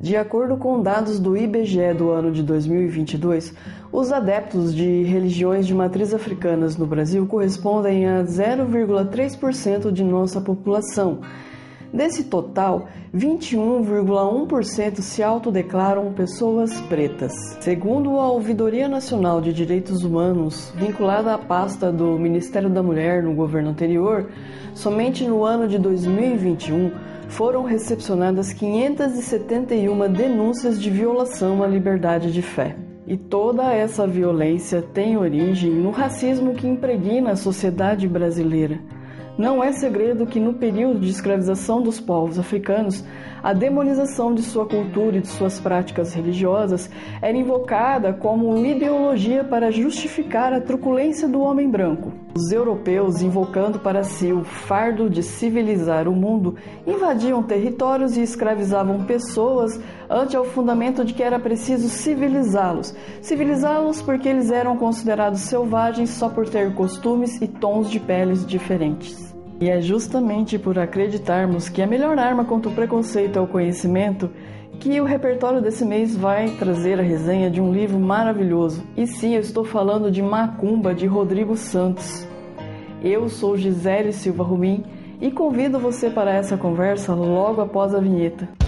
De acordo com dados do IBGE do ano de 2022, os adeptos de religiões de matriz africanas no Brasil correspondem a 0,3% de nossa população. Desse total, 21,1% se autodeclaram pessoas pretas. Segundo a Ouvidoria Nacional de Direitos Humanos, vinculada à pasta do Ministério da Mulher no governo anterior, somente no ano de 2021 foram recepcionadas 571 denúncias de violação à liberdade de fé. E toda essa violência tem origem no racismo que impregna a sociedade brasileira. Não é segredo que no período de escravização dos povos africanos, a demonização de sua cultura e de suas práticas religiosas era invocada como ideologia para justificar a truculência do homem branco. Os europeus, invocando para si o fardo de civilizar o mundo, invadiam territórios e escravizavam pessoas ante o fundamento de que era preciso civilizá-los. Civilizá-los porque eles eram considerados selvagens só por ter costumes e tons de peles diferentes. E é justamente por acreditarmos que a melhor arma contra o preconceito é o conhecimento que o repertório desse mês vai trazer a resenha de um livro maravilhoso. E sim, eu estou falando de Macumba, de Rodrigo Santos. Eu sou Gisele Silva Rubim e convido você para essa conversa logo após a vinheta.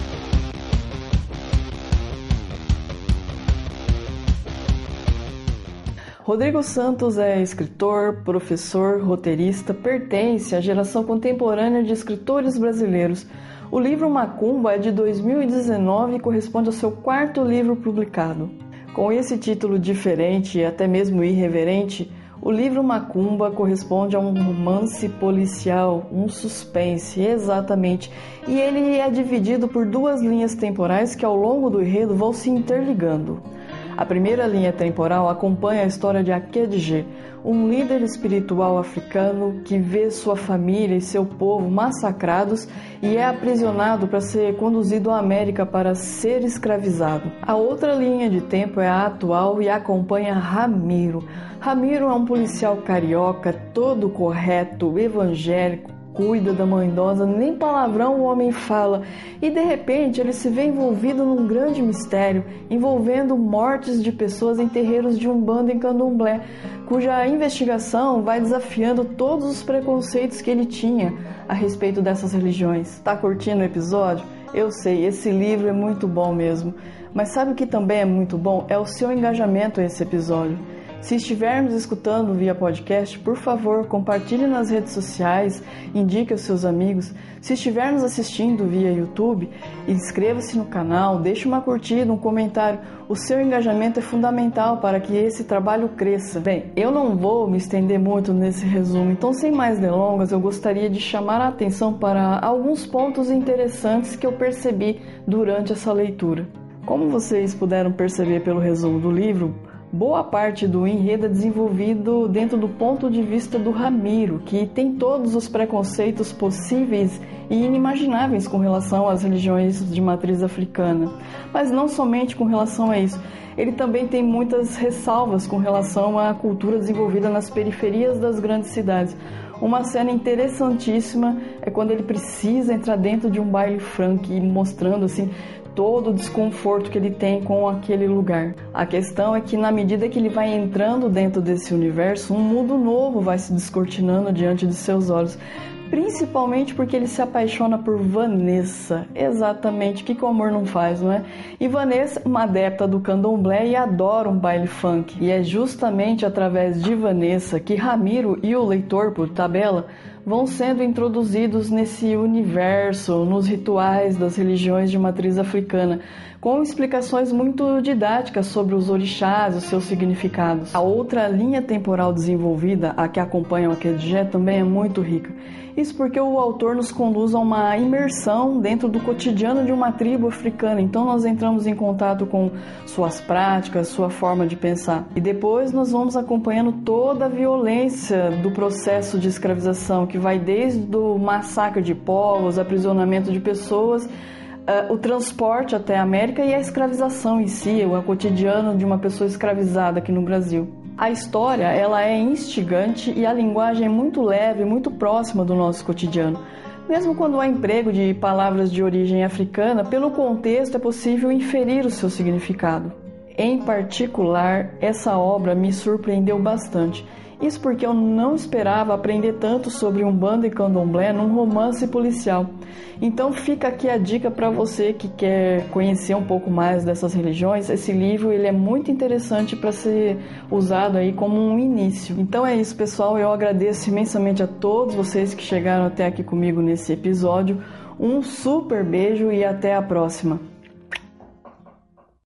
Rodrigo Santos é escritor, professor, roteirista, pertence à geração contemporânea de escritores brasileiros. O livro Macumba é de 2019 e corresponde ao seu quarto livro publicado. Com esse título diferente e até mesmo irreverente, o livro Macumba corresponde a um romance policial, um suspense, exatamente. E ele é dividido por duas linhas temporais que ao longo do enredo vão se interligando. A primeira linha temporal acompanha a história de Akedje, um líder espiritual africano que vê sua família e seu povo massacrados e é aprisionado para ser conduzido à América para ser escravizado. A outra linha de tempo é a atual e acompanha Ramiro. Ramiro é um policial carioca, todo correto, evangélico, cuida da mãe idosa, nem palavrão o homem fala, e de repente ele se vê envolvido num grande mistério, envolvendo mortes de pessoas em terreiros de Umbanda em Candomblé, cuja investigação vai desafiando todos os preconceitos que ele tinha a respeito dessas religiões. Tá curtindo o episódio? Eu sei, esse livro é muito bom mesmo. Mas sabe o que também é muito bom? É o seu engajamento a esse episódio. Se estivermos escutando via podcast, por favor, compartilhe nas redes sociais, indique aos seus amigos. Se estivermos assistindo via YouTube, inscreva-se no canal, deixe uma curtida, um comentário. O seu engajamento é fundamental para que esse trabalho cresça. Bem, eu não vou me estender muito nesse resumo, então sem mais delongas, eu gostaria de chamar a atenção para alguns pontos interessantes que eu percebi durante essa leitura. Como vocês puderam perceber pelo resumo do livro, Boa parte do enredo é desenvolvido dentro do ponto de vista do Ramiro, que tem todos os preconceitos possíveis e inimagináveis com relação às religiões de matriz africana. Mas não somente com relação a isso, ele também tem muitas ressalvas com relação à cultura desenvolvida nas periferias das grandes cidades. Uma cena interessantíssima é quando ele precisa entrar dentro de um baile funk, mostrando assim todo o desconforto que ele tem com aquele lugar. A questão é que na medida que ele vai entrando dentro desse universo, um mundo novo vai se descortinando diante de seus olhos. Principalmente porque ele se apaixona por Vanessa. Exatamente o que, que o amor não faz, não é? E Vanessa, uma adepta do candomblé e adora um baile funk. E é justamente através de Vanessa que Ramiro e o leitor, por tabela, vão sendo introduzidos nesse universo, nos rituais das religiões de matriz africana, com explicações muito didáticas sobre os orixás, os seus significados. A outra linha temporal desenvolvida, a que acompanha o Akedjé, também é muito rica. Isso porque o autor nos conduz a uma imersão dentro do cotidiano de uma tribo africana. Então nós entramos em contato com suas práticas, sua forma de pensar. E depois nós vamos acompanhando toda a violência do processo de escravização, que vai desde o massacre de povos, aprisionamento de pessoas, Uh, o transporte até a América e a escravização em si, o cotidiano de uma pessoa escravizada aqui no Brasil. A história ela é instigante e a linguagem é muito leve, muito próxima do nosso cotidiano. Mesmo quando há emprego de palavras de origem africana, pelo contexto é possível inferir o seu significado. Em particular, essa obra me surpreendeu bastante isso porque eu não esperava aprender tanto sobre Umbanda e Candomblé num romance policial. Então fica aqui a dica para você que quer conhecer um pouco mais dessas religiões. Esse livro ele é muito interessante para ser usado aí como um início. Então é isso, pessoal. Eu agradeço imensamente a todos vocês que chegaram até aqui comigo nesse episódio. Um super beijo e até a próxima.